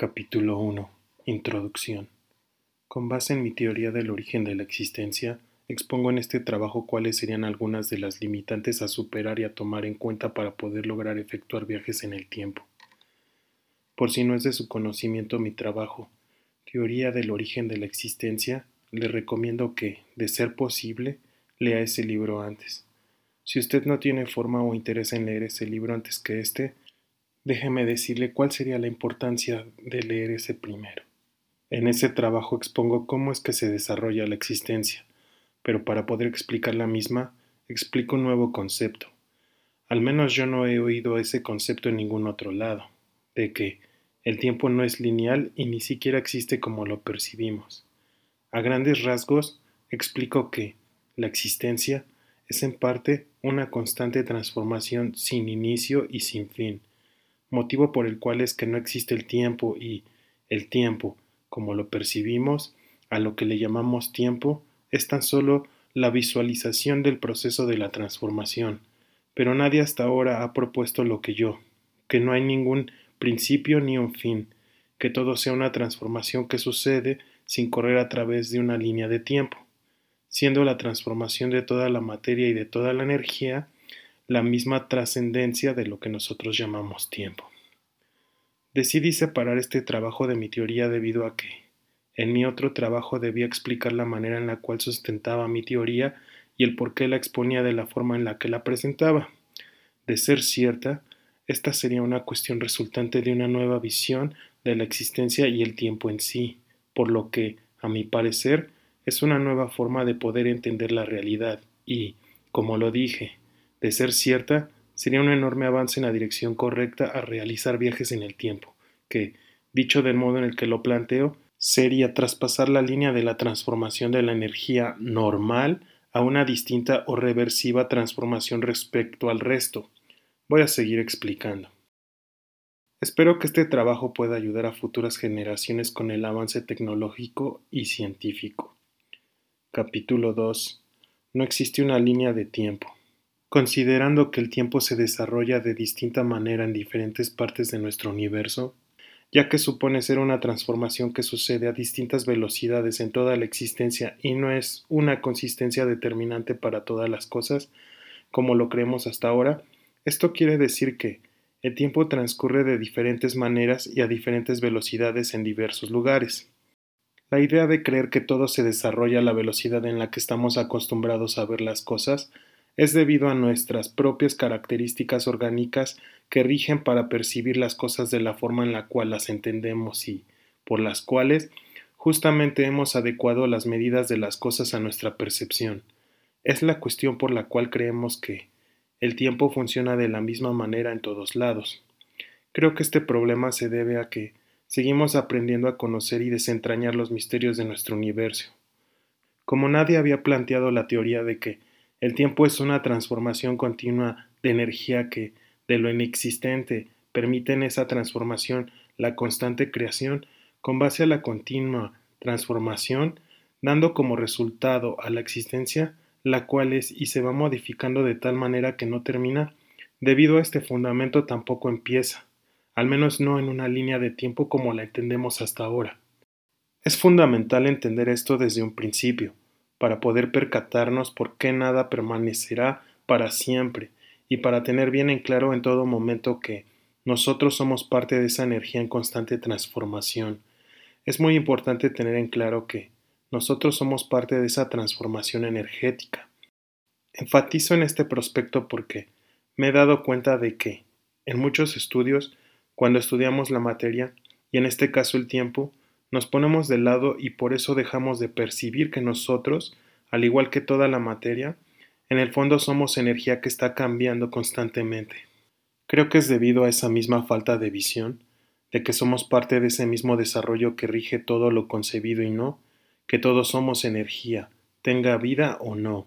Capítulo 1. Introducción. Con base en mi teoría del origen de la existencia, expongo en este trabajo cuáles serían algunas de las limitantes a superar y a tomar en cuenta para poder lograr efectuar viajes en el tiempo. Por si no es de su conocimiento mi trabajo, Teoría del origen de la existencia, le recomiendo que, de ser posible, lea ese libro antes. Si usted no tiene forma o interés en leer ese libro antes que este, déjeme decirle cuál sería la importancia de leer ese primero. En ese trabajo expongo cómo es que se desarrolla la existencia, pero para poder explicar la misma, explico un nuevo concepto. Al menos yo no he oído ese concepto en ningún otro lado, de que el tiempo no es lineal y ni siquiera existe como lo percibimos. A grandes rasgos, explico que la existencia es en parte una constante transformación sin inicio y sin fin, motivo por el cual es que no existe el tiempo y el tiempo, como lo percibimos, a lo que le llamamos tiempo, es tan solo la visualización del proceso de la transformación, pero nadie hasta ahora ha propuesto lo que yo, que no hay ningún principio ni un fin, que todo sea una transformación que sucede sin correr a través de una línea de tiempo, siendo la transformación de toda la materia y de toda la energía la misma trascendencia de lo que nosotros llamamos tiempo. Decidí separar este trabajo de mi teoría debido a que, en mi otro trabajo debía explicar la manera en la cual sustentaba mi teoría y el por qué la exponía de la forma en la que la presentaba. De ser cierta, esta sería una cuestión resultante de una nueva visión de la existencia y el tiempo en sí, por lo que, a mi parecer, es una nueva forma de poder entender la realidad y, como lo dije, de ser cierta, sería un enorme avance en la dirección correcta a realizar viajes en el tiempo, que, dicho del modo en el que lo planteo, sería traspasar la línea de la transformación de la energía normal a una distinta o reversiva transformación respecto al resto. Voy a seguir explicando. Espero que este trabajo pueda ayudar a futuras generaciones con el avance tecnológico y científico. Capítulo 2. No existe una línea de tiempo. Considerando que el tiempo se desarrolla de distinta manera en diferentes partes de nuestro universo, ya que supone ser una transformación que sucede a distintas velocidades en toda la existencia y no es una consistencia determinante para todas las cosas, como lo creemos hasta ahora, esto quiere decir que el tiempo transcurre de diferentes maneras y a diferentes velocidades en diversos lugares. La idea de creer que todo se desarrolla a la velocidad en la que estamos acostumbrados a ver las cosas es debido a nuestras propias características orgánicas que rigen para percibir las cosas de la forma en la cual las entendemos y por las cuales justamente hemos adecuado las medidas de las cosas a nuestra percepción. Es la cuestión por la cual creemos que el tiempo funciona de la misma manera en todos lados. Creo que este problema se debe a que seguimos aprendiendo a conocer y desentrañar los misterios de nuestro universo. Como nadie había planteado la teoría de que el tiempo es una transformación continua de energía que, de lo inexistente, permite en esa transformación la constante creación con base a la continua transformación, dando como resultado a la existencia, la cual es y se va modificando de tal manera que no termina, debido a este fundamento tampoco empieza, al menos no en una línea de tiempo como la entendemos hasta ahora. Es fundamental entender esto desde un principio, para poder percatarnos por qué nada permanecerá para siempre y para tener bien en claro en todo momento que nosotros somos parte de esa energía en constante transformación. Es muy importante tener en claro que nosotros somos parte de esa transformación energética. Enfatizo en este prospecto porque me he dado cuenta de que, en muchos estudios, cuando estudiamos la materia, y en este caso el tiempo, nos ponemos de lado y por eso dejamos de percibir que nosotros, al igual que toda la materia, en el fondo somos energía que está cambiando constantemente. Creo que es debido a esa misma falta de visión, de que somos parte de ese mismo desarrollo que rige todo lo concebido y no, que todos somos energía, tenga vida o no.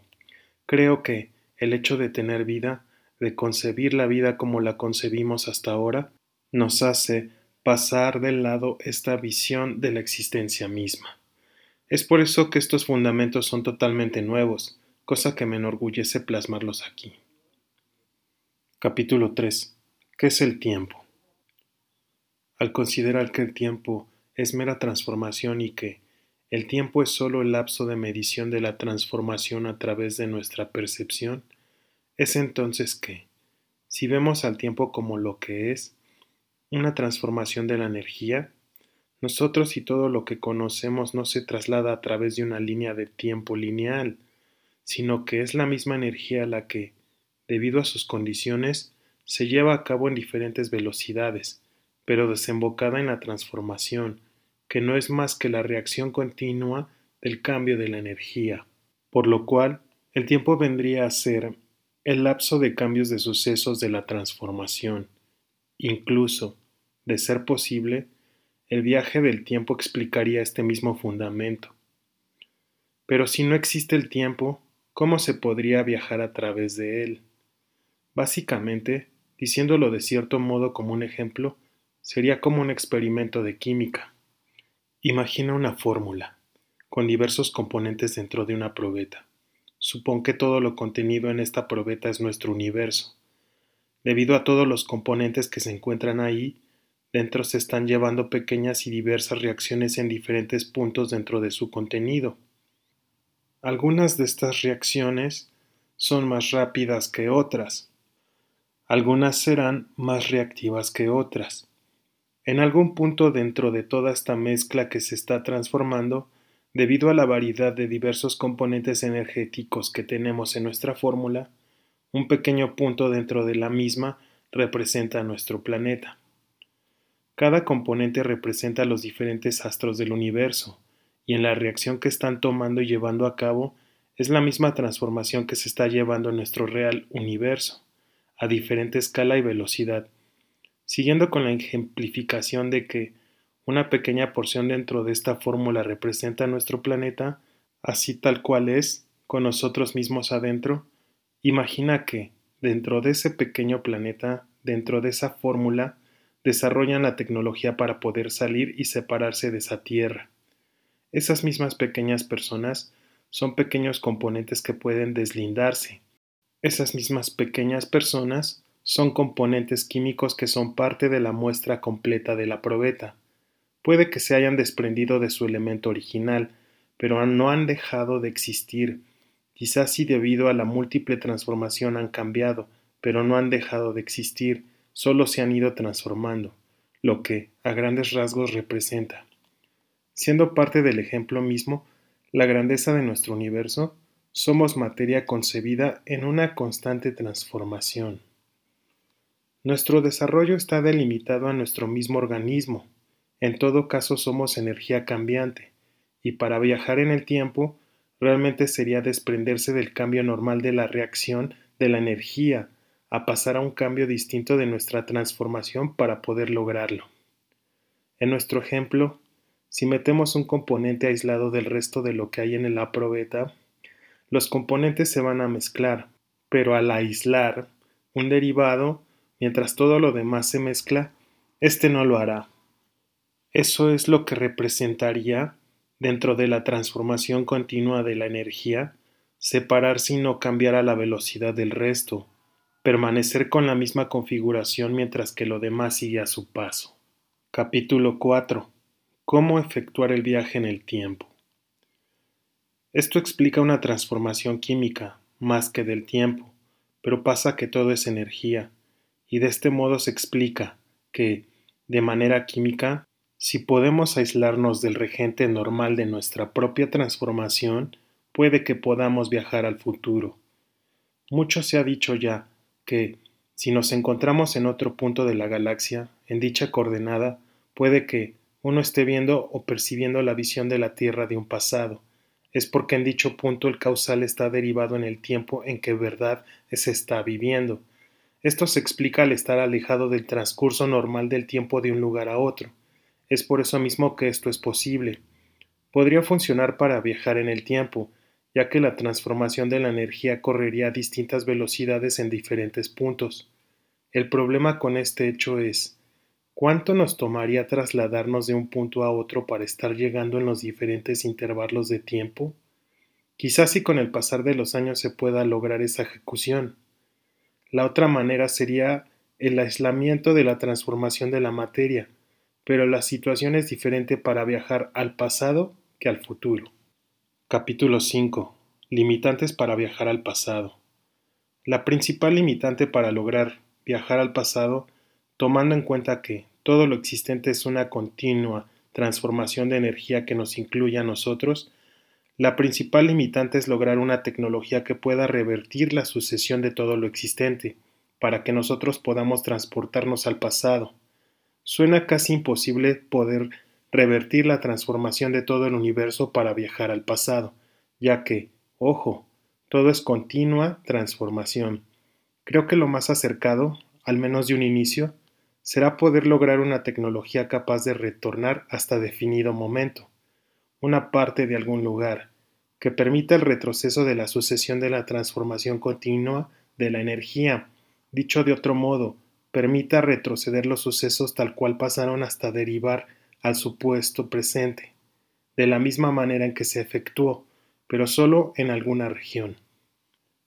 Creo que el hecho de tener vida, de concebir la vida como la concebimos hasta ahora, nos hace pasar del lado esta visión de la existencia misma. Es por eso que estos fundamentos son totalmente nuevos, cosa que me enorgullece plasmarlos aquí. Capítulo 3. ¿Qué es el tiempo? al considerar que el tiempo es mera transformación y que el tiempo es sólo el lapso de medición de la transformación a través de nuestra percepción, es entonces que, si vemos al tiempo como lo que es, una transformación de la energía, nosotros y todo lo que conocemos no se traslada a través de una línea de tiempo lineal, sino que es la misma energía la que, debido a sus condiciones, se lleva a cabo en diferentes velocidades, pero desembocada en la transformación, que no es más que la reacción continua del cambio de la energía, por lo cual el tiempo vendría a ser el lapso de cambios de sucesos de la transformación. Incluso, de ser posible, el viaje del tiempo explicaría este mismo fundamento. Pero si no existe el tiempo, ¿cómo se podría viajar a través de él? Básicamente, diciéndolo de cierto modo como un ejemplo, sería como un experimento de química. Imagina una fórmula, con diversos componentes dentro de una probeta. Supón que todo lo contenido en esta probeta es nuestro universo. Debido a todos los componentes que se encuentran ahí, dentro se están llevando pequeñas y diversas reacciones en diferentes puntos dentro de su contenido. Algunas de estas reacciones son más rápidas que otras. Algunas serán más reactivas que otras. En algún punto dentro de toda esta mezcla que se está transformando, debido a la variedad de diversos componentes energéticos que tenemos en nuestra fórmula, un pequeño punto dentro de la misma representa nuestro planeta. Cada componente representa los diferentes astros del universo, y en la reacción que están tomando y llevando a cabo es la misma transformación que se está llevando en nuestro real universo, a diferente escala y velocidad, Siguiendo con la ejemplificación de que una pequeña porción dentro de esta fórmula representa nuestro planeta, así tal cual es, con nosotros mismos adentro, imagina que, dentro de ese pequeño planeta, dentro de esa fórmula, desarrollan la tecnología para poder salir y separarse de esa Tierra. Esas mismas pequeñas personas son pequeños componentes que pueden deslindarse. Esas mismas pequeñas personas son componentes químicos que son parte de la muestra completa de la probeta. Puede que se hayan desprendido de su elemento original, pero no han dejado de existir. Quizás sí debido a la múltiple transformación han cambiado, pero no han dejado de existir, solo se han ido transformando, lo que, a grandes rasgos, representa. Siendo parte del ejemplo mismo, la grandeza de nuestro universo, somos materia concebida en una constante transformación. Nuestro desarrollo está delimitado a nuestro mismo organismo. En todo caso somos energía cambiante, y para viajar en el tiempo realmente sería desprenderse del cambio normal de la reacción de la energía a pasar a un cambio distinto de nuestra transformación para poder lograrlo. En nuestro ejemplo, si metemos un componente aislado del resto de lo que hay en el aprobeta, los componentes se van a mezclar, pero al aislar un derivado mientras todo lo demás se mezcla, éste no lo hará. Eso es lo que representaría, dentro de la transformación continua de la energía, separarse y no cambiar a la velocidad del resto, permanecer con la misma configuración mientras que lo demás sigue a su paso. Capítulo 4. Cómo efectuar el viaje en el tiempo. Esto explica una transformación química, más que del tiempo, pero pasa que todo es energía, y de este modo se explica que, de manera química, si podemos aislarnos del regente normal de nuestra propia transformación, puede que podamos viajar al futuro. Mucho se ha dicho ya que, si nos encontramos en otro punto de la galaxia, en dicha coordenada, puede que uno esté viendo o percibiendo la visión de la Tierra de un pasado. Es porque en dicho punto el causal está derivado en el tiempo en que verdad se está viviendo, esto se explica al estar alejado del transcurso normal del tiempo de un lugar a otro. Es por eso mismo que esto es posible. Podría funcionar para viajar en el tiempo, ya que la transformación de la energía correría a distintas velocidades en diferentes puntos. El problema con este hecho es ¿cuánto nos tomaría trasladarnos de un punto a otro para estar llegando en los diferentes intervalos de tiempo? Quizás si con el pasar de los años se pueda lograr esa ejecución. La otra manera sería el aislamiento de la transformación de la materia, pero la situación es diferente para viajar al pasado que al futuro. Capítulo 5. Limitantes para viajar al pasado. La principal limitante para lograr viajar al pasado, tomando en cuenta que todo lo existente es una continua transformación de energía que nos incluye a nosotros, la principal limitante es lograr una tecnología que pueda revertir la sucesión de todo lo existente, para que nosotros podamos transportarnos al pasado. Suena casi imposible poder revertir la transformación de todo el universo para viajar al pasado, ya que, ojo, todo es continua transformación. Creo que lo más acercado, al menos de un inicio, será poder lograr una tecnología capaz de retornar hasta definido momento una parte de algún lugar, que permita el retroceso de la sucesión de la transformación continua de la energía. Dicho de otro modo, permita retroceder los sucesos tal cual pasaron hasta derivar al supuesto presente, de la misma manera en que se efectuó, pero solo en alguna región.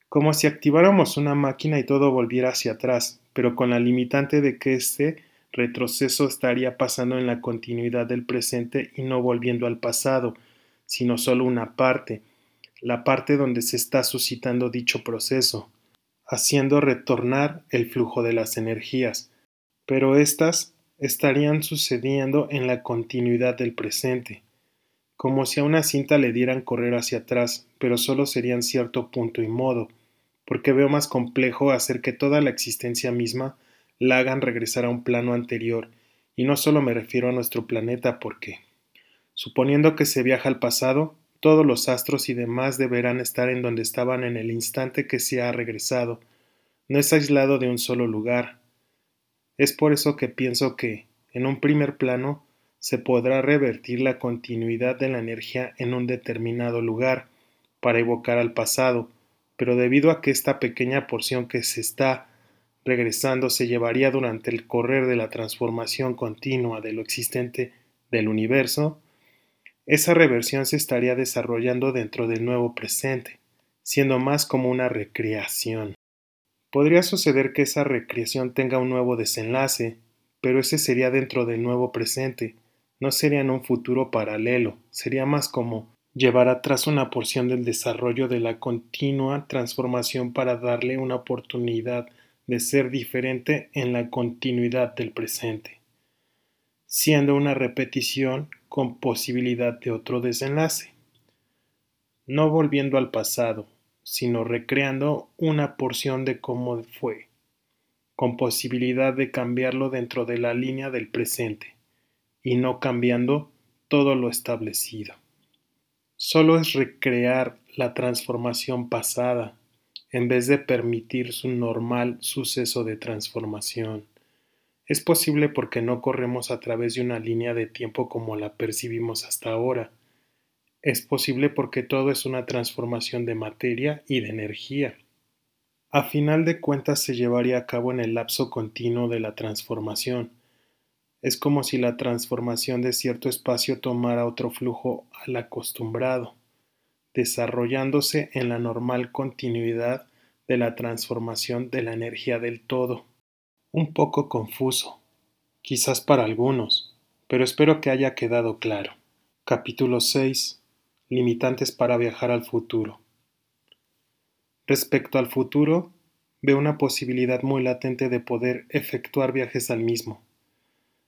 Como si activáramos una máquina y todo volviera hacia atrás, pero con la limitante de que este retroceso estaría pasando en la continuidad del presente y no volviendo al pasado, sino solo una parte, la parte donde se está suscitando dicho proceso, haciendo retornar el flujo de las energías, pero éstas estarían sucediendo en la continuidad del presente, como si a una cinta le dieran correr hacia atrás, pero solo serían cierto punto y modo, porque veo más complejo hacer que toda la existencia misma la hagan regresar a un plano anterior, y no solo me refiero a nuestro planeta porque, suponiendo que se viaja al pasado, todos los astros y demás deberán estar en donde estaban en el instante que se ha regresado, no es aislado de un solo lugar. Es por eso que pienso que, en un primer plano, se podrá revertir la continuidad de la energía en un determinado lugar, para evocar al pasado, pero debido a que esta pequeña porción que se está regresando se llevaría durante el correr de la transformación continua de lo existente del universo, esa reversión se estaría desarrollando dentro del nuevo presente, siendo más como una recreación. Podría suceder que esa recreación tenga un nuevo desenlace, pero ese sería dentro del nuevo presente, no sería en un futuro paralelo, sería más como llevar atrás una porción del desarrollo de la continua transformación para darle una oportunidad de ser diferente en la continuidad del presente, siendo una repetición con posibilidad de otro desenlace, no volviendo al pasado, sino recreando una porción de cómo fue, con posibilidad de cambiarlo dentro de la línea del presente, y no cambiando todo lo establecido. Solo es recrear la transformación pasada, en vez de permitir su normal suceso de transformación. Es posible porque no corremos a través de una línea de tiempo como la percibimos hasta ahora. Es posible porque todo es una transformación de materia y de energía. A final de cuentas se llevaría a cabo en el lapso continuo de la transformación. Es como si la transformación de cierto espacio tomara otro flujo al acostumbrado desarrollándose en la normal continuidad de la transformación de la energía del todo. Un poco confuso, quizás para algunos, pero espero que haya quedado claro. Capítulo 6. Limitantes para viajar al futuro. Respecto al futuro, veo una posibilidad muy latente de poder efectuar viajes al mismo.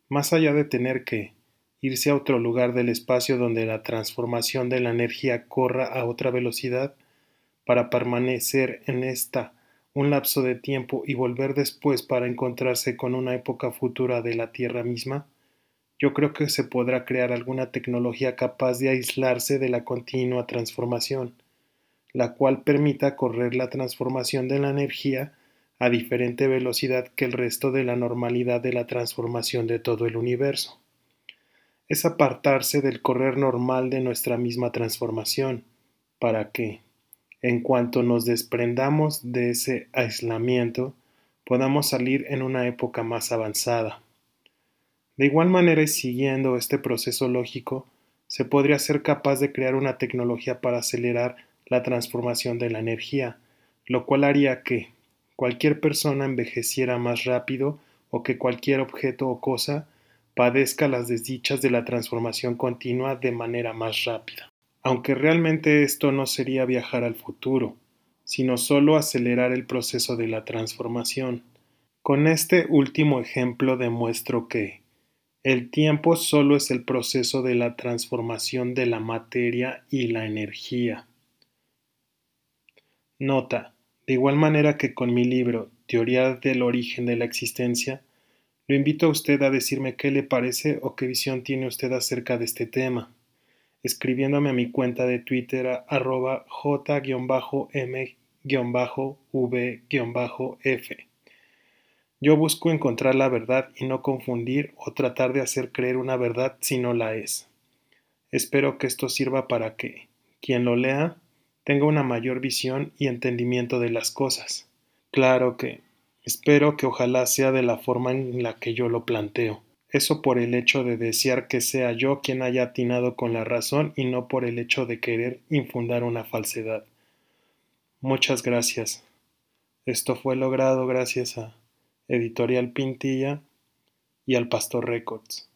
Más allá de tener que, irse a otro lugar del espacio donde la transformación de la energía corra a otra velocidad para permanecer en esta un lapso de tiempo y volver después para encontrarse con una época futura de la Tierra misma, yo creo que se podrá crear alguna tecnología capaz de aislarse de la continua transformación, la cual permita correr la transformación de la energía a diferente velocidad que el resto de la normalidad de la transformación de todo el universo. Es apartarse del correr normal de nuestra misma transformación, para que, en cuanto nos desprendamos de ese aislamiento, podamos salir en una época más avanzada. De igual manera y siguiendo este proceso lógico, se podría ser capaz de crear una tecnología para acelerar la transformación de la energía, lo cual haría que cualquier persona envejeciera más rápido o que cualquier objeto o cosa padezca las desdichas de la transformación continua de manera más rápida. Aunque realmente esto no sería viajar al futuro, sino solo acelerar el proceso de la transformación. Con este último ejemplo demuestro que el tiempo solo es el proceso de la transformación de la materia y la energía. Nota, de igual manera que con mi libro Teoría del origen de la existencia, lo invito a usted a decirme qué le parece o qué visión tiene usted acerca de este tema, escribiéndome a mi cuenta de Twitter arroba j-m-v-f. Yo busco encontrar la verdad y no confundir o tratar de hacer creer una verdad si no la es. Espero que esto sirva para que quien lo lea tenga una mayor visión y entendimiento de las cosas. Claro que espero que ojalá sea de la forma en la que yo lo planteo. Eso por el hecho de desear que sea yo quien haya atinado con la razón y no por el hecho de querer infundar una falsedad. Muchas gracias. Esto fue logrado gracias a Editorial Pintilla y al Pastor Records.